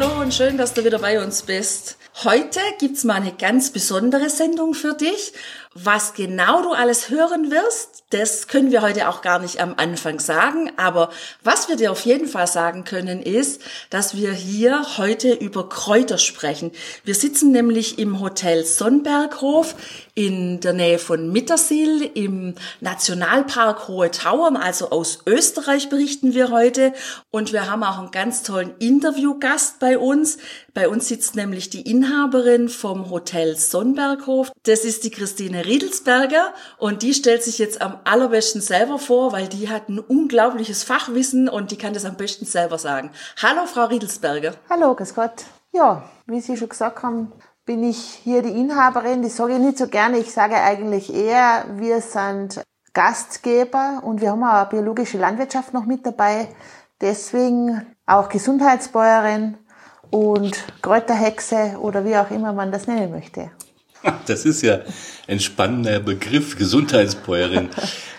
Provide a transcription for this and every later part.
Hallo und schön, dass du wieder bei uns bist. Heute gibt's mal eine ganz besondere Sendung für dich. Was genau du alles hören wirst, das können wir heute auch gar nicht am Anfang sagen. Aber was wir dir auf jeden Fall sagen können, ist, dass wir hier heute über Kräuter sprechen. Wir sitzen nämlich im Hotel Sonnberghof in der Nähe von Mittersill im Nationalpark Hohe Tauern, also aus Österreich berichten wir heute. Und wir haben auch einen ganz tollen Interviewgast bei uns. Bei uns sitzt nämlich die Inhaberin vom Hotel Sonnberghof. Das ist die Christine Riedelsberger und die stellt sich jetzt am allerbesten selber vor, weil die hat ein unglaubliches Fachwissen und die kann das am besten selber sagen. Hallo, Frau Riedelsberger. Hallo, grüß Gott. Ja, wie Sie schon gesagt haben, bin ich hier die Inhaberin. Das sage ich nicht so gerne. Ich sage eigentlich eher, wir sind Gastgeber und wir haben auch biologische Landwirtschaft noch mit dabei. Deswegen auch Gesundheitsbäuerin und Kräuterhexe oder wie auch immer man das nennen möchte. Das ist ja ein spannender Begriff, Gesundheitsbäuerin.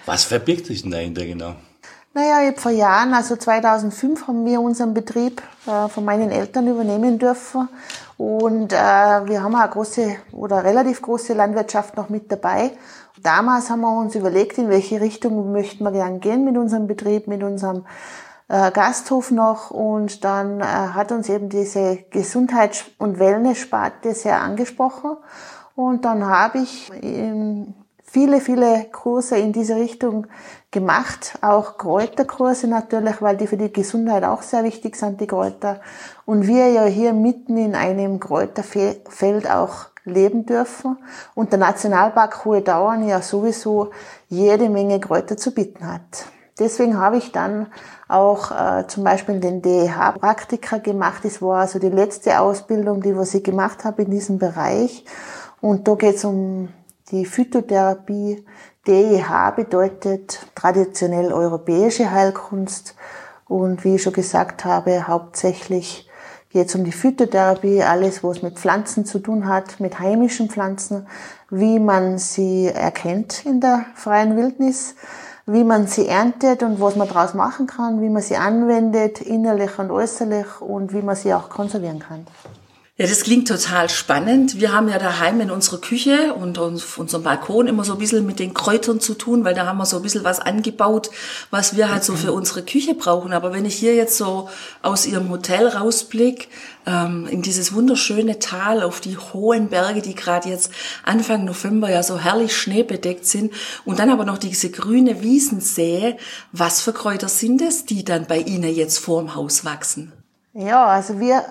Was verbirgt sich denn dahinter genau? Naja, ich hab vor Jahren, also 2005, haben wir unseren Betrieb äh, von meinen Eltern übernehmen dürfen. Und äh, wir haben eine große oder relativ große Landwirtschaft noch mit dabei. Damals haben wir uns überlegt, in welche Richtung möchten wir gern gehen mit unserem Betrieb, mit unserem äh, Gasthof noch. Und dann äh, hat uns eben diese Gesundheits- und Wellness-Sparte sehr angesprochen. Und dann habe ich ähm, viele, viele Kurse in diese Richtung gemacht, auch Kräuterkurse natürlich, weil die für die Gesundheit auch sehr wichtig sind, die Kräuter. Und wir ja hier mitten in einem Kräuterfeld auch leben dürfen und der Nationalpark Hohe Dauern ja sowieso jede Menge Kräuter zu bieten hat. Deswegen habe ich dann auch äh, zum Beispiel den DEH-Praktiker gemacht. Das war also die letzte Ausbildung, die was ich gemacht habe in diesem Bereich. Und da geht es um die Phytotherapie. DEH bedeutet traditionell europäische Heilkunst. Und wie ich schon gesagt habe, hauptsächlich geht es um die Phytotherapie, alles, was mit Pflanzen zu tun hat, mit heimischen Pflanzen, wie man sie erkennt in der freien Wildnis, wie man sie erntet und was man daraus machen kann, wie man sie anwendet, innerlich und äußerlich und wie man sie auch konservieren kann. Ja, das klingt total spannend. Wir haben ja daheim in unserer Küche und auf unserem Balkon immer so ein bisschen mit den Kräutern zu tun, weil da haben wir so ein bisschen was angebaut, was wir halt so für unsere Küche brauchen. Aber wenn ich hier jetzt so aus Ihrem Hotel rausblick, ähm, in dieses wunderschöne Tal, auf die hohen Berge, die gerade jetzt Anfang November ja so herrlich schneebedeckt sind und dann aber noch diese grüne Wiesen sehe, was für Kräuter sind es, die dann bei Ihnen jetzt vorm Haus wachsen? Ja, also wir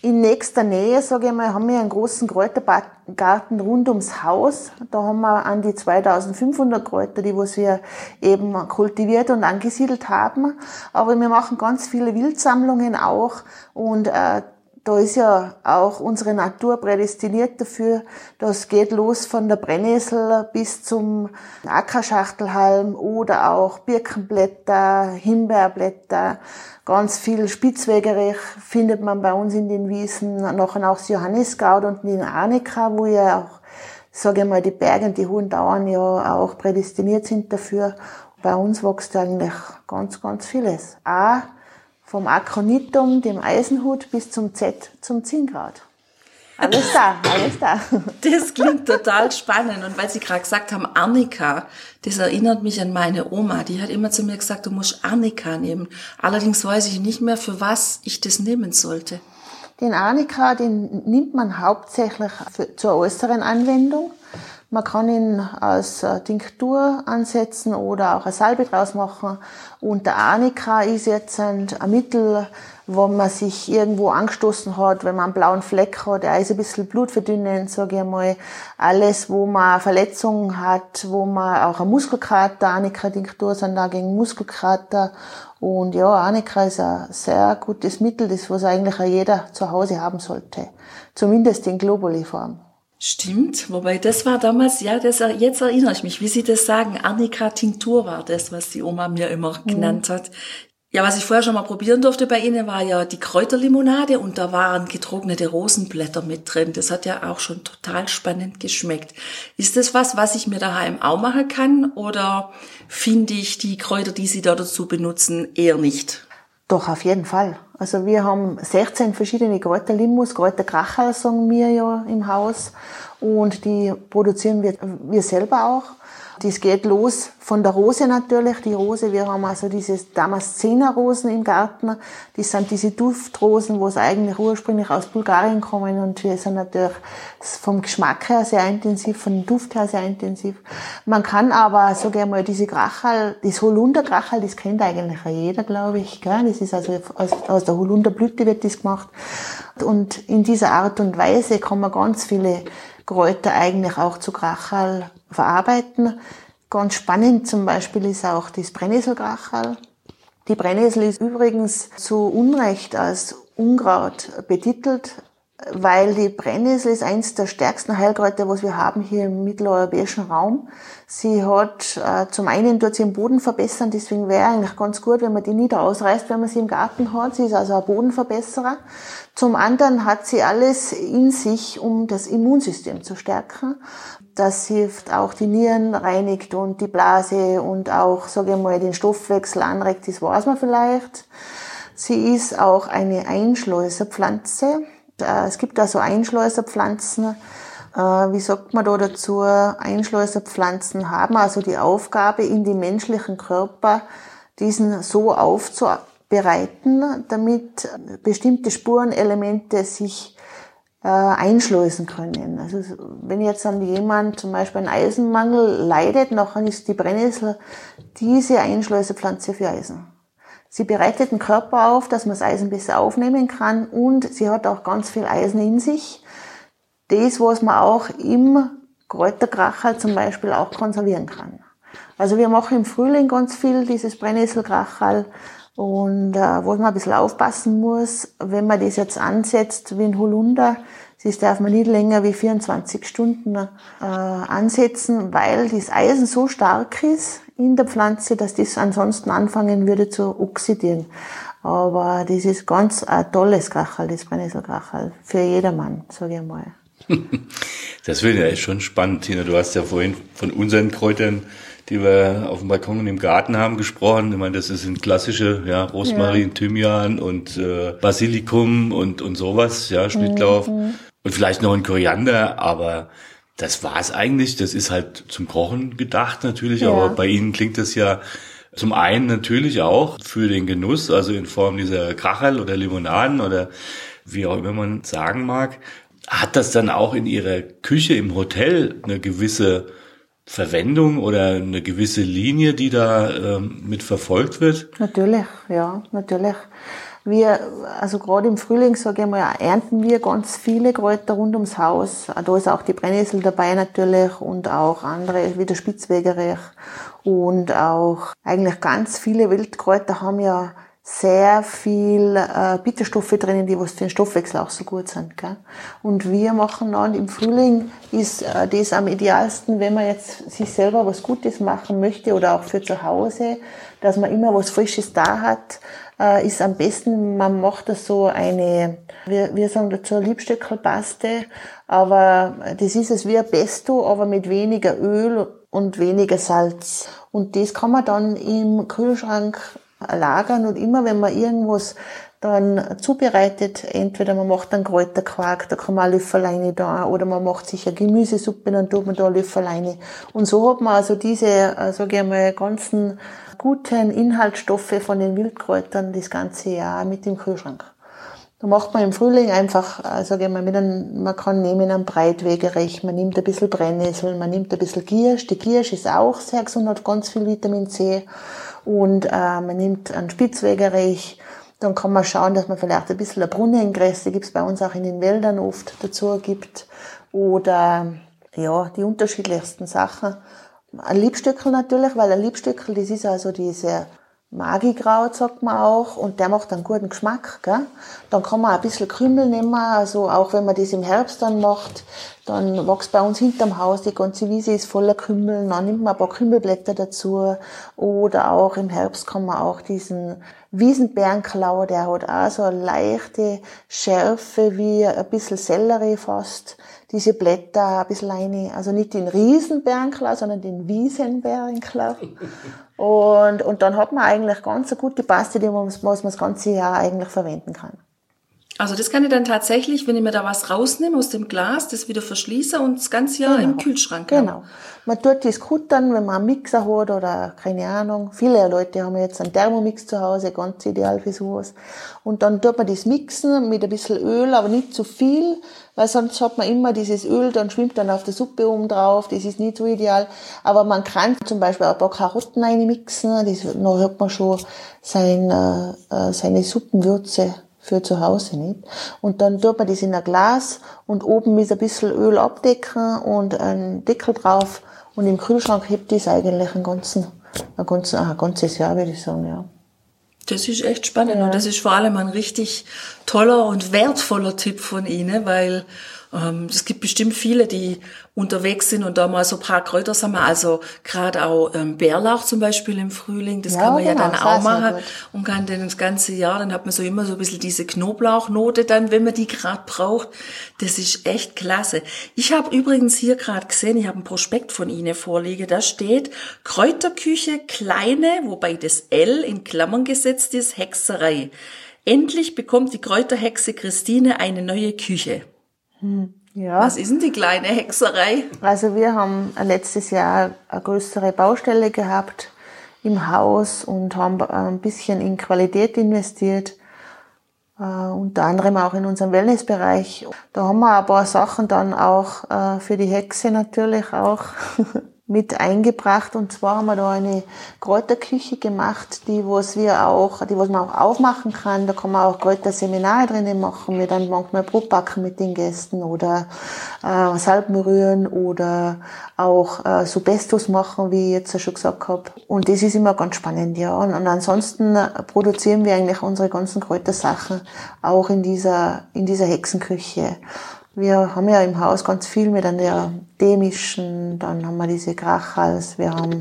in nächster Nähe, sage ich mal, haben wir einen großen Kräutergarten rund ums Haus. Da haben wir an die 2500 Kräuter, die wir eben kultiviert und angesiedelt haben. Aber wir machen ganz viele Wildsammlungen auch und äh, da ist ja auch unsere Natur prädestiniert dafür. Das geht los von der Brennnessel bis zum Ackerschachtelhalm oder auch Birkenblätter, Himbeerblätter. Ganz viel Spitzwegerich findet man bei uns in den Wiesen. Nachher auch das Johanniskraut und den Arnika, wo ja auch, sage ich mal, die Berge und die hohen Dauern ja auch prädestiniert sind dafür. Bei uns wächst eigentlich ganz, ganz vieles. Auch vom Akronitum, dem Eisenhut, bis zum Z, zum Zinkraut. Alles da, alles da. Das klingt total spannend. Und weil Sie gerade gesagt haben, Arnika, das erinnert mich an meine Oma. Die hat immer zu mir gesagt, du musst Arnika nehmen. Allerdings weiß ich nicht mehr, für was ich das nehmen sollte. Den Arnika, den nimmt man hauptsächlich für, zur äußeren Anwendung. Man kann ihn als äh, Tinktur ansetzen oder auch eine Salbe draus machen. Und der Arnika ist jetzt ein, Mittel, wo man sich irgendwo angestoßen hat, wenn man einen blauen Fleck hat, er ist ein bisschen blutverdünnend, sage ich einmal. Alles, wo man Verletzungen hat, wo man auch ein Muskelkater, Arnika-Tinktur sind da gegen Muskelkater. Und ja, Arnika ist ein sehr gutes Mittel, das was eigentlich auch jeder zu Hause haben sollte. Zumindest in Globuli-Form. Stimmt, wobei das war damals, ja, das, jetzt erinnere ich mich, wie Sie das sagen, Arnika Tinktur war das, was die Oma mir immer mhm. genannt hat. Ja, was ich vorher schon mal probieren durfte bei Ihnen, war ja die Kräuterlimonade und da waren getrocknete Rosenblätter mit drin. Das hat ja auch schon total spannend geschmeckt. Ist das was, was ich mir daheim auch machen kann oder finde ich die Kräuter, die Sie da dazu benutzen, eher nicht? Doch, auf jeden Fall. Also wir haben 16 verschiedene Kräuterlimos, Kräuterkrachel sagen wir ja im Haus und die produzieren wir, wir selber auch. Das geht los von der Rose natürlich. Die Rose, wir haben also diese Damaszener-Rosen im Garten. Das sind diese Duftrosen, wo es eigentlich ursprünglich aus Bulgarien kommen und die sind natürlich vom Geschmack her sehr intensiv, vom Duft her sehr intensiv. Man kann aber, sage ich mal, diese Krachal, das Holunderkrachal, das kennt eigentlich jeder, glaube ich. Gell? Das ist also aus, aus der Holunderblüte wird das gemacht. Und in dieser Art und Weise kann man ganz viele Kräuter eigentlich auch zu Krachal verarbeiten. Ganz spannend zum Beispiel ist auch das Brennnesselkrachal. Die Brennnessel ist übrigens zu Unrecht als Unkraut betitelt, weil die Brennnessel ist eins der stärksten Heilkräuter, was wir haben hier im mitteleuropäischen Raum. Sie hat äh, zum einen dort sie den Boden verbessern, deswegen wäre eigentlich ganz gut, wenn man die nicht ausreißt, wenn man sie im Garten hat. Sie ist also ein Bodenverbesserer. Zum anderen hat sie alles in sich, um das Immunsystem zu stärken. Das hilft auch die Nieren reinigt und die Blase und auch, sage ich mal, den Stoffwechsel anregt, das weiß man vielleicht. Sie ist auch eine Einschleuserpflanze. Äh, es gibt also Einschleuserpflanzen. Äh, wie sagt man da dazu? Einschleuserpflanzen haben also die Aufgabe, in die menschlichen Körper diesen so aufzuarbeiten, bereiten, damit bestimmte Spurenelemente sich äh, einschleusen können. Also wenn jetzt dann jemand zum Beispiel einen Eisenmangel leidet, dann ist die Brennnessel diese Einschleusepflanze für Eisen. Sie bereitet den Körper auf, dass man das Eisen besser aufnehmen kann und sie hat auch ganz viel Eisen in sich. Das, was man auch im Kräuterkrachal zum Beispiel auch konservieren kann. Also wir machen im Frühling ganz viel dieses Brennnesselkrachal und äh, wo man ein bisschen aufpassen muss, wenn man das jetzt ansetzt wie ein Holunder, das darf man nicht länger wie 24 Stunden äh, ansetzen, weil das Eisen so stark ist in der Pflanze, dass das ansonsten anfangen würde zu oxidieren. Aber das ist ganz ein tolles Krachal, das Brennnesselkrachal, für jedermann, sage ich mal. Das wird ja schon spannend, Tina. Du hast ja vorhin von unseren Kräutern die wir auf dem Balkon und im Garten haben gesprochen. Ich meine, das sind klassische, ja, Rosmarin, ja. Thymian und äh, Basilikum und, und sowas, ja, Schnittlauch. Mhm. Und vielleicht noch ein Koriander, aber das war's eigentlich. Das ist halt zum Kochen gedacht natürlich, ja. aber bei Ihnen klingt das ja zum einen natürlich auch für den Genuss, also in Form dieser Krachel oder Limonaden oder wie auch immer man sagen mag. Hat das dann auch in Ihrer Küche im Hotel eine gewisse Verwendung oder eine gewisse Linie, die da ähm, mit verfolgt wird? Natürlich, ja, natürlich. Wir, also gerade im Frühling, sage ich mal, ernten wir ganz viele Kräuter rund ums Haus. Da ist auch die Brennnessel dabei natürlich und auch andere, wie der Spitzwegerich und auch eigentlich ganz viele Wildkräuter haben ja sehr viel äh, Bitterstoffe drinnen, die was für den Stoffwechsel auch so gut sind. Gell? Und wir machen dann im Frühling ist äh, das am idealsten, wenn man jetzt sich selber was Gutes machen möchte oder auch für zu Hause, dass man immer was Frisches da hat, äh, ist am besten, man macht das so eine, wir, wir sagen dazu Liebstöckelpaste, aber das ist es wie ein Pesto, aber mit weniger Öl und weniger Salz. Und das kann man dann im Kühlschrank lagern und immer wenn man irgendwas dann zubereitet, entweder man macht einen Kräuterquark, da kann man Löffeleine da, oder man macht sich eine Gemüsesuppe, dann tut man da Löffeleine. Und so hat man also diese, äh, sage ich mal, ganzen guten Inhaltsstoffe von den Wildkräutern das ganze Jahr mit im Kühlschrank. Da macht man im Frühling einfach, äh, sage ich mal, mit einem, man kann nehmen einen Breitwegerich, man nimmt ein bisschen Brennnessel, man nimmt ein bisschen Giersch. Die Giersch ist auch sehr gesund, hat ganz viel Vitamin C und äh, man nimmt einen Spitzwegerich, dann kann man schauen, dass man vielleicht ein bisschen eine Brunnengresse, gibt's bei uns auch in den Wäldern oft dazu gibt, oder ja, die unterschiedlichsten Sachen. Ein Liebstöckel natürlich, weil ein Liebstöckel, das ist also diese Magikraut, sagt man auch, und der macht einen guten Geschmack. Gell? Dann kann man ein bisschen Krümel nehmen, also auch wenn man das im Herbst dann macht, Dann wächst bei uns hinterm Haus, die ganze Wiese ist voller Kümmel, dann nimmt man ein paar Kümmelblätter dazu. Oder auch im Herbst kann man auch diesen Wiesenbärenklau, der hat auch so eine leichte Schärfe wie ein bisschen Sellerie fast. Diese Blätter ein bisschen rein, also nicht den Riesenbärenklau, sondern den Wiesenbärenklau. Und, und dann hat man eigentlich ganz Paste, die man, was man das ganze Jahr eigentlich verwenden kann. Also das kann ich dann tatsächlich, wenn ich mir da was rausnehme aus dem Glas, das wieder verschließe und das ganze Jahr Genau. im Kühlschrank haben. Genau. Man tut das kuttern, wenn man einen Mixer hat oder keine Ahnung. Viele Leute haben jetzt einen Thermomix zu Hause, ganz ideal für sowas. Und dann tut man das mixen mit ein bisschen Öl, aber nicht zu viel, weil sonst hat man immer dieses Öl, dann schwimmt dann auf der Suppe oben drauf. Das ist nicht so ideal. Aber man kann zum Beispiel auch ein paar Karotten reinmixen, das, dann hat man schon sein, äh, seine Suppenwürze für zu Hause nicht. Und dann tut man das in ein Glas und oben mit ein bisschen Öl abdecken und einen Deckel drauf und im Kühlschrank hebt das eigentlich ein ganzen, ein ganzen, ein ganzes Jahr, würde ich sagen, ja. Das ist echt spannend und das ist vor allem ein richtig toller und wertvoller Tipp von Ihnen, weil es gibt bestimmt viele, die unterwegs sind und da mal so ein paar Kräuter sammeln. Also gerade auch ähm, Bärlauch zum Beispiel im Frühling, das Ja, kann man ja genau, dann das auch machen und kann dann das ganze Jahr, dann hat man so immer so ein bisschen diese Knoblauchnote dann, wenn man die gerade braucht. Das ist echt klasse. Ich habe übrigens hier gerade gesehen, ich habe ein Prospekt von Ihnen vorliege, da steht Kräuterküche kleine, wobei das L in Klammern gesetzt ist, Hexerei. Endlich bekommt die Kräuterhexe Christine eine neue Küche. Ja. Was ist denn die kleine Hexerei? Also wir haben letztes Jahr eine größere Baustelle gehabt im Haus und haben ein bisschen in Qualität investiert. Äh, unter anderem auch in unserem Wellnessbereich. Da haben wir ein paar Sachen dann auch äh, für die Hexe natürlich auch mit eingebracht. Und zwar haben wir da eine Kräuterküche gemacht, die was wir auch, die was man auch aufmachen kann. Da kann man auch Kräuterseminare drinnen machen. Wir dann manchmal Brot backen mit den Gästen oder äh, Salben rühren oder auch äh, so Pestos machen, wie ich jetzt schon gesagt habe. Und das ist immer ganz spannend, ja. Und, und ansonsten produzieren wir eigentlich unsere ganzen Kräutersachen auch in dieser, in dieser Hexenküche. Wir haben ja im Haus ganz viel mit der Demischen, dann haben wir diese Krachals, wir haben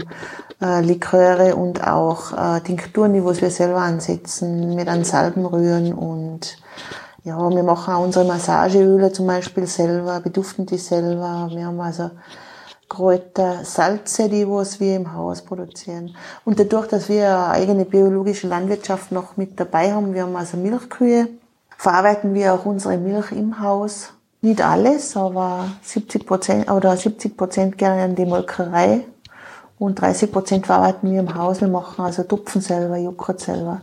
äh, Liköre und auch äh, Tinkturen, die wir selber ansetzen, mit an Salben rühren und ja, wir machen auch unsere Massageöle zum Beispiel selber, beduften die selber. Wir haben also Kräuter, Salze, die was wir im Haus produzieren. Und dadurch, dass wir eine eigene biologische Landwirtschaft noch mit dabei haben, wir haben also Milchkühe, verarbeiten wir auch unsere Milch im Haus. Nicht alles, aber 70 Prozent oder 70 Prozent gerne an die Molkerei und 30 Prozent verarbeiten wir im Haus. Wir machen also Tupfen selber, Joghurt selber.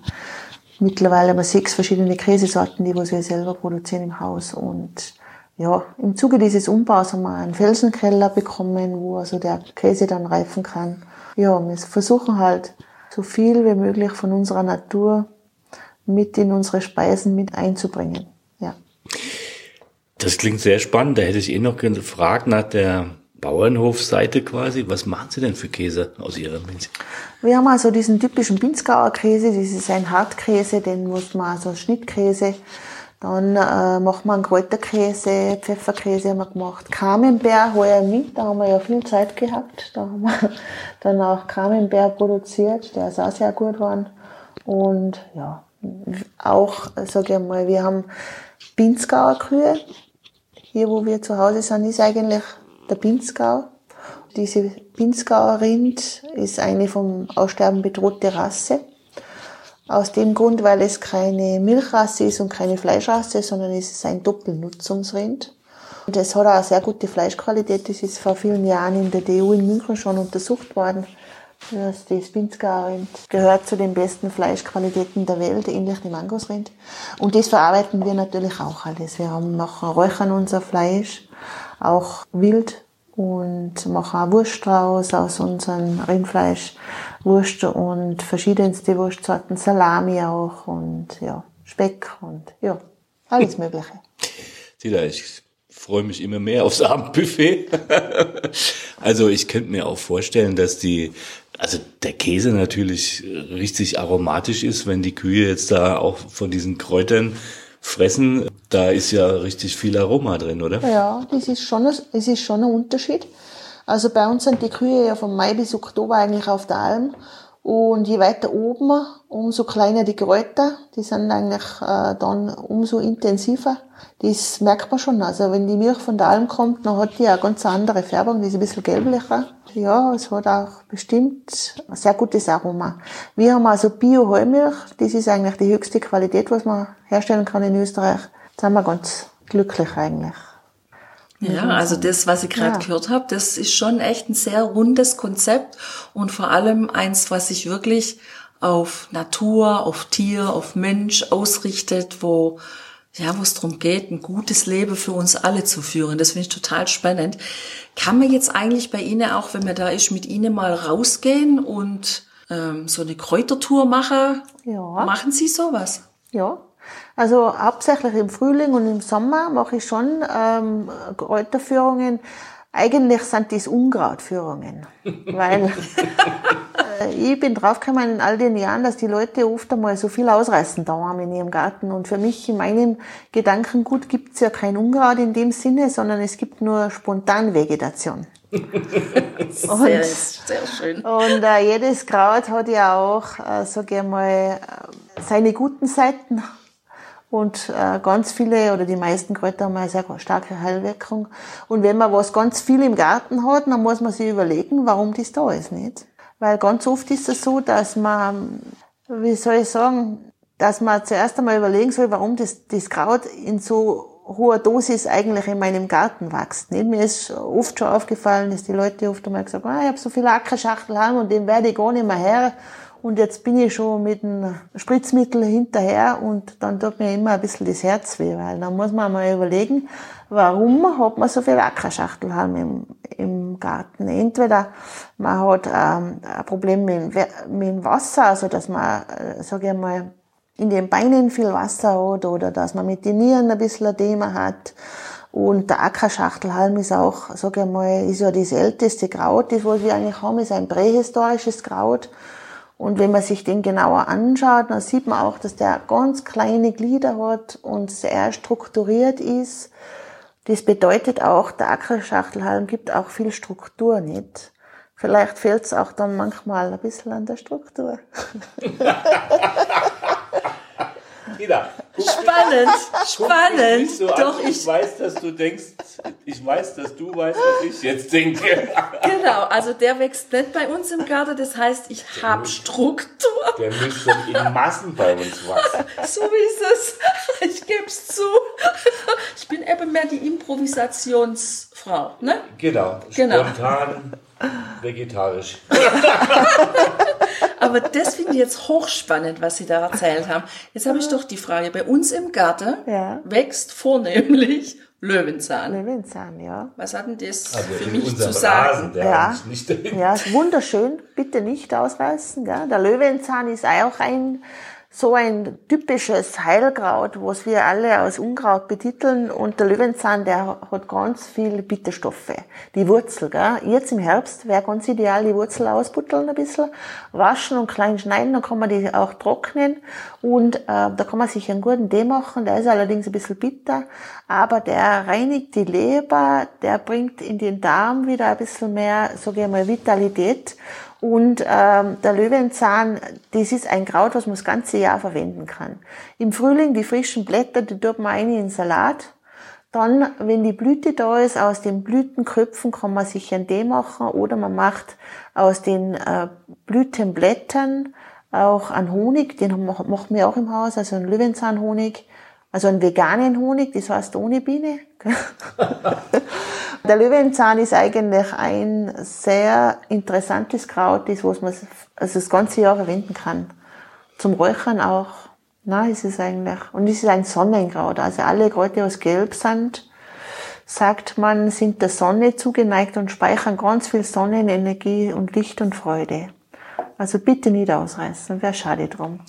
Mittlerweile haben wir sechs verschiedene Käsesorten, die wir selber produzieren im Haus und ja, im Zuge dieses Umbaus haben wir einen Felsenkeller bekommen, wo also der Käse dann reifen kann. Ja, wir versuchen halt so viel wie möglich von unserer Natur mit in unsere Speisen mit einzubringen. Das klingt sehr spannend. Da hätte ich eh noch gefragt nach der Bauernhofseite quasi. Was machen Sie denn für Käse aus Ihrer Milch? Wir haben also diesen typischen Pinzgauer Käse, das ist ein Hartkäse, den muss man also Schnittkäse. Dann äh, wir einen Kräuterkäse, Pfefferkäse haben wir gemacht. Camembert heuer im Winter haben wir ja viel Zeit gehabt. Da haben wir dann auch Camembert produziert, der ist auch sehr gut geworden. Und ja, auch, sage ich mal, wir haben Pinzgauer Kühe. Hier, wo wir zu Hause sind, ist eigentlich der Pinzgau. Diese Pinzgauer Rind ist eine vom Aussterben bedrohte Rasse. Aus dem Grund, weil es keine Milchrasse ist und keine Fleischrasse, sondern es ist ein Doppelnutzungsrind. Und es hat auch eine sehr gute Fleischqualität. Das ist vor vielen Jahren in der DU in München schon untersucht worden. Das, das Pinzgau-Rind gehört zu den besten Fleischqualitäten der Welt, ähnlich dem Angusrind. Und das verarbeiten wir natürlich auch alles. Wir haben machen räuchern unser Fleisch, auch wild und machen auch Wurst draus aus unserem Rindfleisch, Wurst und verschiedenste Wurstsorten, Salami auch und ja, Speck und ja, alles Mögliche. Sida, ich freue mich immer mehr aufs Abendbuffet. also ich könnte mir auch vorstellen, dass die, also der Käse natürlich richtig aromatisch ist, wenn die Kühe jetzt da auch von diesen Kräutern fressen, da ist ja richtig viel Aroma drin, oder? Ja, das ist schon, es ist schon ein Unterschied. Also bei uns sind die Kühe ja von Mai bis Oktober eigentlich auf der Alm. Und je weiter oben, umso kleiner die Kräuter. Die sind eigentlich äh, dann umso intensiver. Das merkt man schon. Also wenn die Milch von der Alm kommt, dann hat die eine ganz andere Färbung. Die ist ein bisschen gelblicher. Ja, es hat auch bestimmt ein sehr gutes Aroma. Wir haben also Bio-Heumilch. Das ist eigentlich die höchste Qualität, was man herstellen kann in Österreich. Da sind wir ganz glücklich eigentlich. Ja, also das, was ich gerade ja. gehört habe, das ist schon echt ein sehr rundes Konzept und vor allem eins, was sich wirklich auf Natur, auf Tier, auf Mensch ausrichtet, wo ja, wo es darum geht, ein gutes Leben für uns alle zu führen. Das finde ich total spannend. Kann man jetzt eigentlich bei Ihnen auch, wenn man da ist, mit Ihnen mal rausgehen und ähm, so eine Kräutertour machen? Ja. Machen Sie sowas? Ja, also hauptsächlich im Frühling und im Sommer mache ich schon ähm, Kräuterführungen. Eigentlich sind dies Unkrautführungen, weil ich bin draufgekommen in all den Jahren, dass die Leute oft einmal so viel ausreißen da haben in ihrem Garten. Und für mich in meinem Gedankengut gibt es ja kein Unkraut in dem Sinne, sondern es gibt nur Spontanvegetation. sehr, sehr schön. Und äh, jedes Kraut hat ja auch, äh, sage ich mal, äh, seine guten Seiten und äh, ganz viele oder die meisten Kräuter haben eine sehr starke Heilwirkung. Und wenn man was ganz viel im Garten hat, dann muss man sich überlegen, warum das da ist, nicht? Weil ganz oft ist es so, dass man, wie soll ich sagen, dass man zuerst einmal überlegen soll, warum das, das Kraut in so hoher Dosis eigentlich in meinem Garten wächst. Nicht? Mir ist oft schon aufgefallen, dass die Leute oft einmal gesagt haben, ah, ich habe so viele Ackerschachtel haben und den werde ich gar nicht mehr her. Und jetzt bin ich schon mit dem Spritzmittel hinterher und dann tut mir immer ein bisschen das Herz weh, weil dann muss man mal überlegen, warum hat man so viel Ackerschachtelhalm im, im Garten. Entweder man hat ähm, ein Problem mit, mit dem Wasser, also dass man, äh, sage ich mal, in den Beinen viel Wasser hat oder dass man mit den Nieren ein bisschen ein Thema hat. Und der Ackerschachtelhalm ist auch, sage ich mal, ist ja das älteste Kraut, das was wir eigentlich haben, ist ein prähistorisches Kraut. Und wenn man sich den genauer anschaut, dann sieht man auch, dass der ganz kleine Glieder hat und sehr strukturiert ist. Das bedeutet auch, der Ackerschachtelhalm gibt auch viel Struktur nicht. Vielleicht fehlt es auch dann manchmal ein bisschen an der Struktur. Ida, spannend, spannend. So Doch ich, ich weiß, dass du denkst, ich weiß, dass du weißt, was ich jetzt denke. Genau, also der wächst nicht bei uns im Garten, das heißt, ich habe Struktur. Der müsste in Massen bei uns wachsen. So wie ist es. Ich gebe es zu. Ich bin eben mehr die Improvisationsfrau, ne? Genau, genau. spontan, vegetarisch. Aber das finde ich jetzt hochspannend, was Sie da erzählt haben. Jetzt habe ich doch die Frage, bei uns im Garten ja. wächst vornehmlich Löwenzahn. Löwenzahn, ja. Was hat denn das also für mich zu sagen? Rasen, ja, ja, ist wunderschön. Bitte nicht ausreißen. Gell? Der Löwenzahn ist auch ein so ein typisches Heilkraut, was wir alle als Unkraut betiteln. Und der Löwenzahn, der hat ganz viel Bitterstoffe. Die Wurzel, gell? Jetzt im Herbst wäre ganz ideal, die Wurzel ausbutteln ein bisschen, waschen und klein schneiden, dann kann man die auch trocknen. Und äh, da kann man sich einen guten Tee machen, der ist allerdings ein bisschen bitter, aber der reinigt die Leber, der bringt in den Darm wieder ein bisschen mehr, sage ich mal, Vitalität. Und ähm, der Löwenzahn, das ist ein Kraut, was man das ganze Jahr verwenden kann. Im Frühling die frischen Blätter, die tut man rein in den Salat. Dann, wenn die Blüte da ist, aus den Blütenköpfen kann man sich einen Tee machen oder man macht aus den äh, Blütenblättern auch einen Honig, den machen wir auch im Haus, also einen Löwenzahnhonig, also einen veganen Honig, das heißt ohne Biene. Der Löwenzahn ist eigentlich ein sehr interessantes Kraut, das was man also das ganze Jahr verwenden kann. Zum Räuchern auch. Na, ist es eigentlich. Und es ist ein Sonnenkraut. Also alle Kräuter, die aus Gelb sind, sagt man, sind der Sonne zugeneigt und speichern ganz viel Sonnenenergie und Licht und Freude. Also bitte nicht ausreißen, wäre schade drum.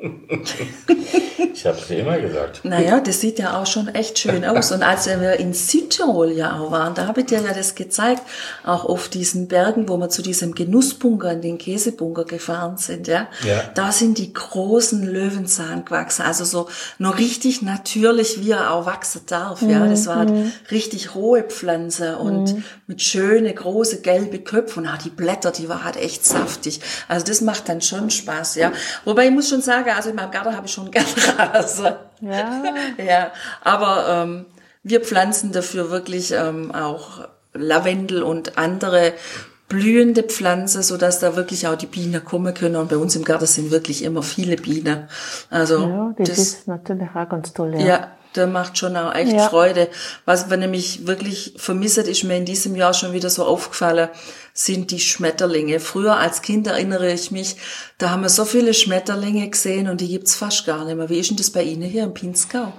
Ich habe es dir immer gesagt. Naja, das sieht ja auch schon echt schön aus. Und als wir in Südtirol ja auch waren, da habe ich dir ja das gezeigt, auch auf diesen Bergen, wo wir zu diesem Genussbunker, in den Käsebunker gefahren sind, ja, Ja. da sind die großen Löwenzahn gewachsen. Also so noch richtig natürlich, wie er auch wachsen darf. Ja, das war richtig rohe Pflanze und mit schöne große gelbe Köpfe und auch die Blätter, die war halt echt saftig. Also das macht dann schon Spaß, ja. Wobei ich muss schon sagen, also in meinem Garten habe ich schon gern Rasen. Ja. Ja, aber ähm, wir pflanzen dafür wirklich ähm, auch Lavendel und andere blühende Pflanzen, so dass da wirklich auch die Bienen kommen können. Und bei uns im Garten sind wirklich immer viele Bienen. Also Ja, das, das, ist natürlich auch ganz toll. Ja. ja, der macht schon auch echt Ja. Freude. Was wir nämlich wirklich vermissen, ist mir in diesem Jahr schon wieder so aufgefallen, sind die Schmetterlinge. Früher als Kind erinnere ich mich, da haben wir so viele Schmetterlinge gesehen und die gibt's fast gar nicht mehr. Wie ist denn das bei Ihnen hier im Pinzgau?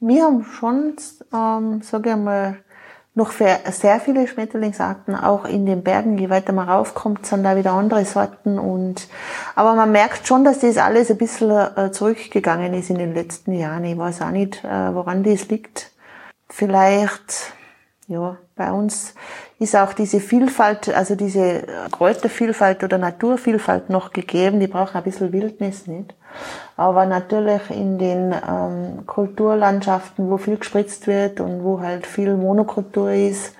Wir haben schon, ähm, sage ich mal, noch für sehr viele Schmetterlingsarten, auch in den Bergen. Je weiter man raufkommt, sind da wieder andere Sorten. Und, aber man merkt schon, dass das alles ein bisschen äh, zurückgegangen ist in den letzten Jahren. Ich weiß auch nicht, äh, woran das liegt. Vielleicht, ja, bei uns ist auch diese Vielfalt, also diese Kräutervielfalt oder Naturvielfalt noch gegeben. Die braucht ein bisschen Wildnis, nicht? Aber natürlich in den ähm, Kulturlandschaften, wo viel gespritzt wird und wo halt viel Monokultur ist,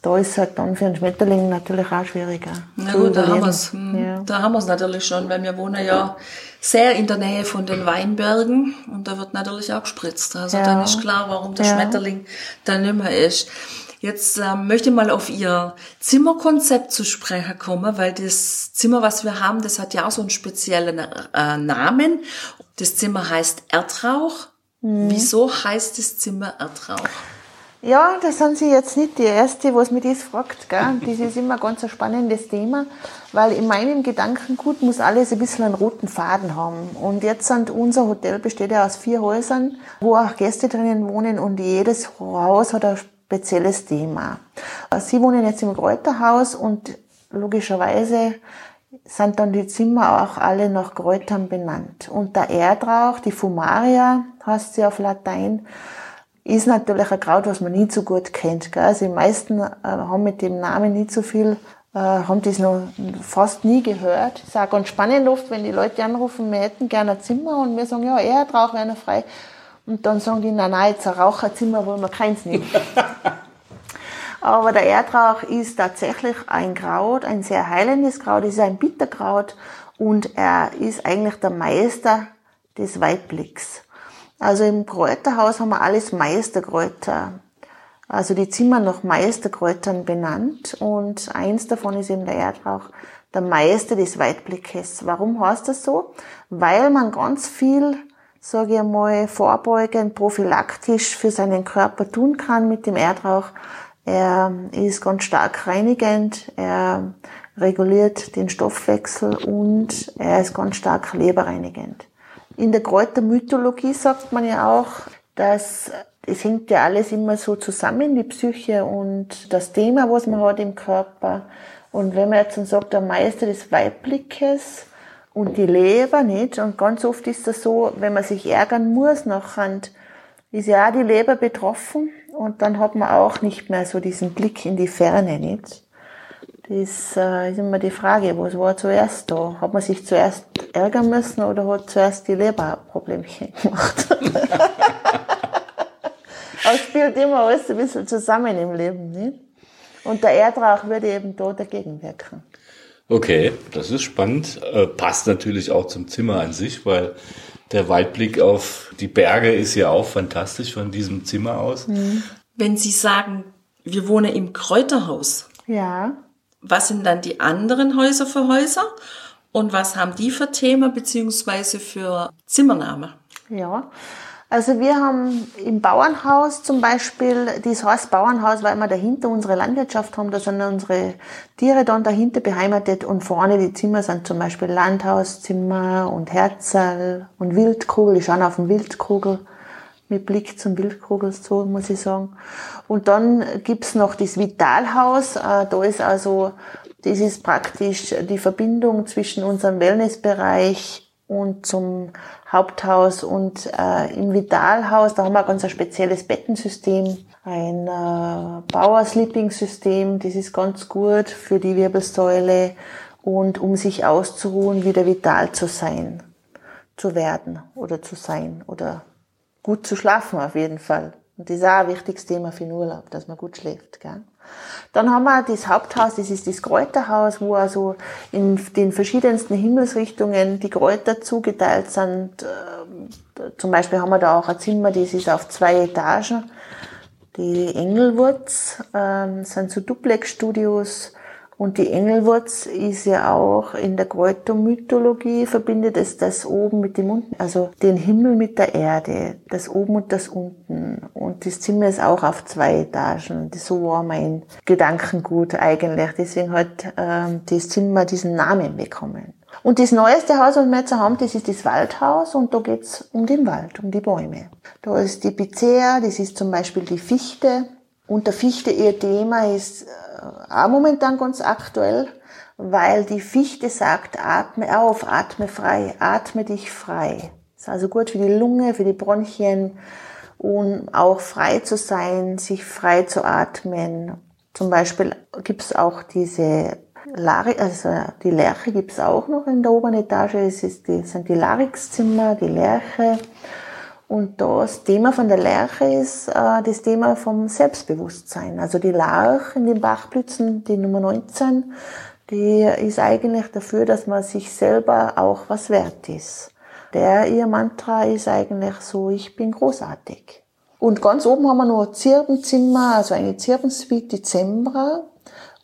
da ist halt dann für einen Schmetterling natürlich auch schwieriger. Na gut, da haben wir's. Hm, Ja. Da haben wir's natürlich schon, weil wir wohnen ja sehr in der Nähe von den Weinbergen und da wird natürlich auch gespritzt. Also Ja. dann ist klar, warum der Ja. Schmetterling da nicht mehr ist. Jetzt ähm, möchte ich mal auf Ihr Zimmerkonzept zu sprechen kommen, weil das Zimmer, was wir haben, das hat ja auch so einen speziellen äh, Namen. Das Zimmer heißt Erdrauch. Mhm. Wieso heißt das Zimmer Erdrauch? Ja, da sind Sie jetzt nicht die Erste, was mich das fragt. Gell? Das ist immer ganz ein spannendes Thema, weil in meinem Gedankengut muss alles ein bisschen einen roten Faden haben. Und jetzt sind unser Hotel besteht ja aus vier Häusern, wo auch Gäste drinnen wohnen und jedes Haus hat ein spezielles Thema. Sie wohnen jetzt im Kräuterhaus und logischerweise sind dann die Zimmer auch alle nach Kräutern benannt. Und der Erdrauch, die Fumaria, heißt sie auf Latein, ist natürlich ein Kraut, was man nicht so gut kennt. Gell? Also die meisten äh, haben mit dem Namen nicht so viel, äh, haben das noch fast nie gehört. Ist auch ganz spannend oft, wenn die Leute anrufen, wir hätten gerne ein Zimmer und wir sagen, ja, Erdrauch wäre noch frei. Und dann sagen die, nein, nein, jetzt ein Raucherzimmer wollen wir keins nicht. Aber der Erdrauch ist tatsächlich ein Kraut, ein sehr heilendes Kraut, es ist ein Bitterkraut und er ist eigentlich der Meister des Weitblicks. Also im Kräuterhaus haben wir alles Meisterkräuter. Also die Zimmer nach Meisterkräutern benannt und eins davon ist eben der Erdrauch, der Meister des Weitblickes. Warum heißt das so? Weil man ganz viel, sage ich einmal, vorbeugend, prophylaktisch für seinen Körper tun kann mit dem Erdrauch. Er ist ganz stark reinigend, er reguliert den Stoffwechsel und er ist ganz stark leberreinigend. In der Kräutermythologie sagt man ja auch, dass es hängt ja alles immer so zusammen, die Psyche und das Thema, was man hat im Körper. Und wenn man jetzt dann sagt, der Meister des Weibblickes und die Leber nicht, und ganz oft ist das so, wenn man sich ärgern muss, nachher ist ja auch die Leber betroffen und dann hat man auch nicht mehr so diesen Blick in die Ferne, nicht? Das äh, ist immer die Frage, was war zuerst da? Hat man sich zuerst ärgern müssen oder hat zuerst die Leber Problemchen gemacht? Aber spielt immer alles ein bisschen zusammen im Leben, nicht? Und der Erdrauch würde eben da dagegen wirken. Okay, das ist spannend. Äh, passt natürlich auch zum Zimmer an sich, weil der Weitblick auf die Berge ist ja auch fantastisch von diesem Zimmer aus. Wenn Sie sagen, wir wohnen im Kräuterhaus, Ja. was sind dann die anderen Häuser für Häuser und was haben die für Thema beziehungsweise für Zimmername? Ja, also wir haben im Bauernhaus zum Beispiel, das heißt Bauernhaus, weil wir dahinter unsere Landwirtschaft haben, da sind unsere Tiere dann dahinter beheimatet und vorne die Zimmer sind zum Beispiel Landhauszimmer und Herzl und Wildkugel, ich schaue auf den Wildkugel mit Blick zum Wildkugel, so muss ich sagen. Und dann gibt's noch das Vitalhaus, äh, da ist also, das ist praktisch die Verbindung zwischen unserem Wellnessbereich und zum Haupthaus und äh, im Vitalhaus, da haben wir ganz ein spezielles Bettensystem, ein äh, Bauer-Sleeping-System, das ist ganz gut für die Wirbelsäule und um sich auszuruhen, wieder vital zu sein, zu werden oder zu sein oder gut zu schlafen auf jeden Fall. Und das ist auch ein wichtiges Thema für den Urlaub, dass man gut schläft. Gell? Dann haben wir das Haupthaus, das ist das Kräuterhaus, wo also in den verschiedensten Himmelsrichtungen die Kräuter zugeteilt sind. Ähm, zum Beispiel haben wir da auch ein Zimmer, das ist auf zwei Etagen. Die Engelwurz ähm, sind so Duplex-Studios und die Engelwurz ist ja auch in der Kräutermythologie verbindet es das oben mit dem unten, also den Himmel mit der Erde, das oben und das unten. Und das Zimmer ist auch auf zwei Etagen. So war mein Gedankengut eigentlich. Deswegen hat ähm, das Zimmer diesen Namen bekommen. Und das neueste Haus, was wir jetzt haben, das ist das Waldhaus und da geht's um den Wald, um die Bäume. Da ist die Pizea, das ist zum Beispiel die Fichte. Und der Fichte ihr Thema ist äh, auch momentan ganz aktuell, weil die Fichte sagt, atme auf, atme frei, atme dich frei. Das ist also gut für die Lunge, für die Bronchien und auch frei zu sein, sich frei zu atmen. Zum Beispiel gibt's auch diese Larix, also die Lerche gibt's auch noch in der oberen Etage. Es ist die, sind die Larixzimmer, die Lerche. Und das Thema von der Lerche ist äh, das Thema vom Selbstbewusstsein. Also die Larch in den Bachblützen, die Nummer 19, die ist eigentlich dafür, dass man sich selber auch was wert ist. Der ihr Mantra ist eigentlich so, ich bin großartig. Und ganz oben haben wir noch Zirbenzimmer, also eine Zirbensuite, die Zembra.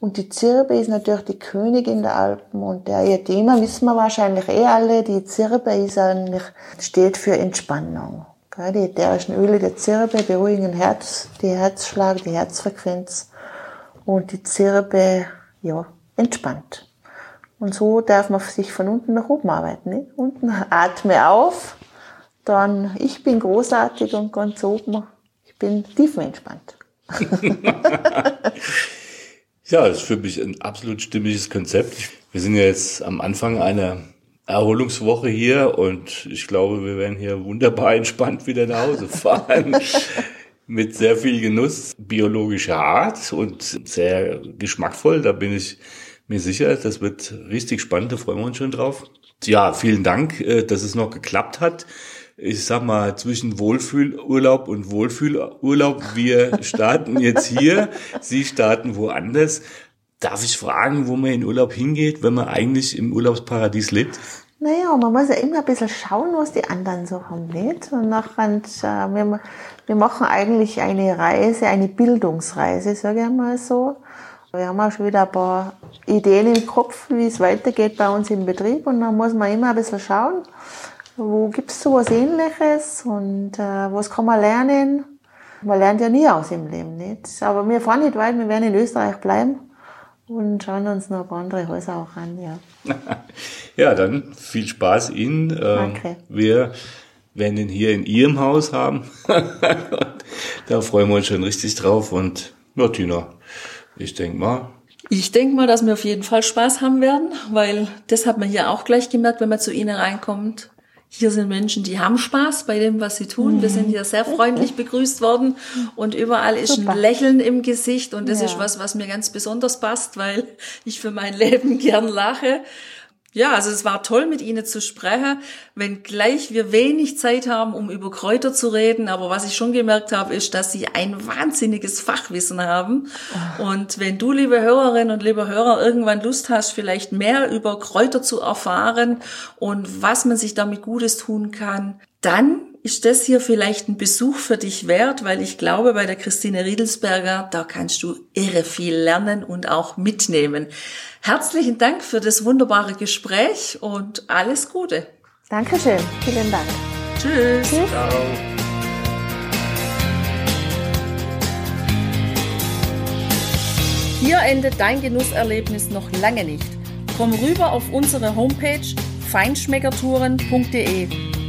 Und die Zirbe ist natürlich die Königin der Alpen und der ihr Thema wissen wir wahrscheinlich eh alle. Die Zirbe ist eigentlich, steht für Entspannung. Die ätherischen Öle der Zirbe beruhigen Herz, die Herzschlag, die Herzfrequenz und die Zirbe, ja, entspannt. Und so darf man sich von unten nach oben arbeiten. Nicht? Unten atme auf, dann ich bin großartig und ganz oben, ich bin tiefenentspannt. ja, das ist für mich ein absolut stimmiges Konzept. Wir sind ja jetzt am Anfang einer Erholungswoche hier und ich glaube, wir werden hier wunderbar entspannt wieder nach Hause fahren. Mit sehr viel Genuss biologischer Art und sehr geschmackvoll. Da bin ich mir sicher, das wird richtig spannend. Da freuen wir uns schon drauf. Ja, vielen Dank, äh, dass es noch geklappt hat. Ich sag mal, zwischen Wohlfühlurlaub und Wohlfühlurlaub. Wir starten jetzt hier. Sie starten woanders. Darf ich fragen, wo man in Urlaub hingeht, wenn man eigentlich im Urlaubsparadies lebt? Naja, man muss ja immer ein bisschen schauen, was die anderen so haben, nicht? Und nachher, äh, wir, wir machen eigentlich eine Reise, eine Bildungsreise, sage ich mal so. Wir haben auch schon wieder ein paar Ideen im Kopf, wie es weitergeht bei uns im Betrieb. Und dann muss man immer ein bisschen schauen, wo gibt's so was Ähnliches und äh, was kann man lernen. Man lernt ja nie aus im Leben, nicht? Aber wir fahren nicht weit, wir werden in Österreich bleiben und schauen uns noch ein paar andere Häuser auch an, ja. ja, dann viel Spaß Ihnen. Ähm, Danke. Wir werden ihn hier in Ihrem Haus haben. da freuen wir uns schon richtig drauf. Und ja, Tina, ich denke mal. Ich denke mal, dass wir auf jeden Fall Spaß haben werden, weil das hat man hier auch gleich gemerkt, wenn man zu Ihnen reinkommt. Hier sind Menschen, die haben Spaß bei dem, was sie tun. Wir sind hier sehr freundlich begrüßt worden und überall ist Super. ein Lächeln im Gesicht und das ja. ist was, was mir ganz besonders passt, weil ich für mein Leben gern lache. Ja, also es war toll, mit Ihnen zu sprechen, wenngleich wir wenig Zeit haben, um über Kräuter zu reden. Aber was ich schon gemerkt habe, ist, dass Sie ein wahnsinniges Fachwissen haben. Und wenn du, liebe Hörerinnen und liebe Hörer, irgendwann Lust hast, vielleicht mehr über Kräuter zu erfahren und was man sich damit Gutes tun kann, dann ist das hier vielleicht ein Besuch für dich wert, weil ich glaube, bei der Christine Riedelsberger, da kannst du irre viel lernen und auch mitnehmen. Herzlichen Dank für das wunderbare Gespräch und alles Gute. Dankeschön. Vielen Dank. Tschüss. Tschüss. Ciao. Hier endet dein Genusserlebnis noch lange nicht. Komm rüber auf unsere Homepage feinschmeckertouren.de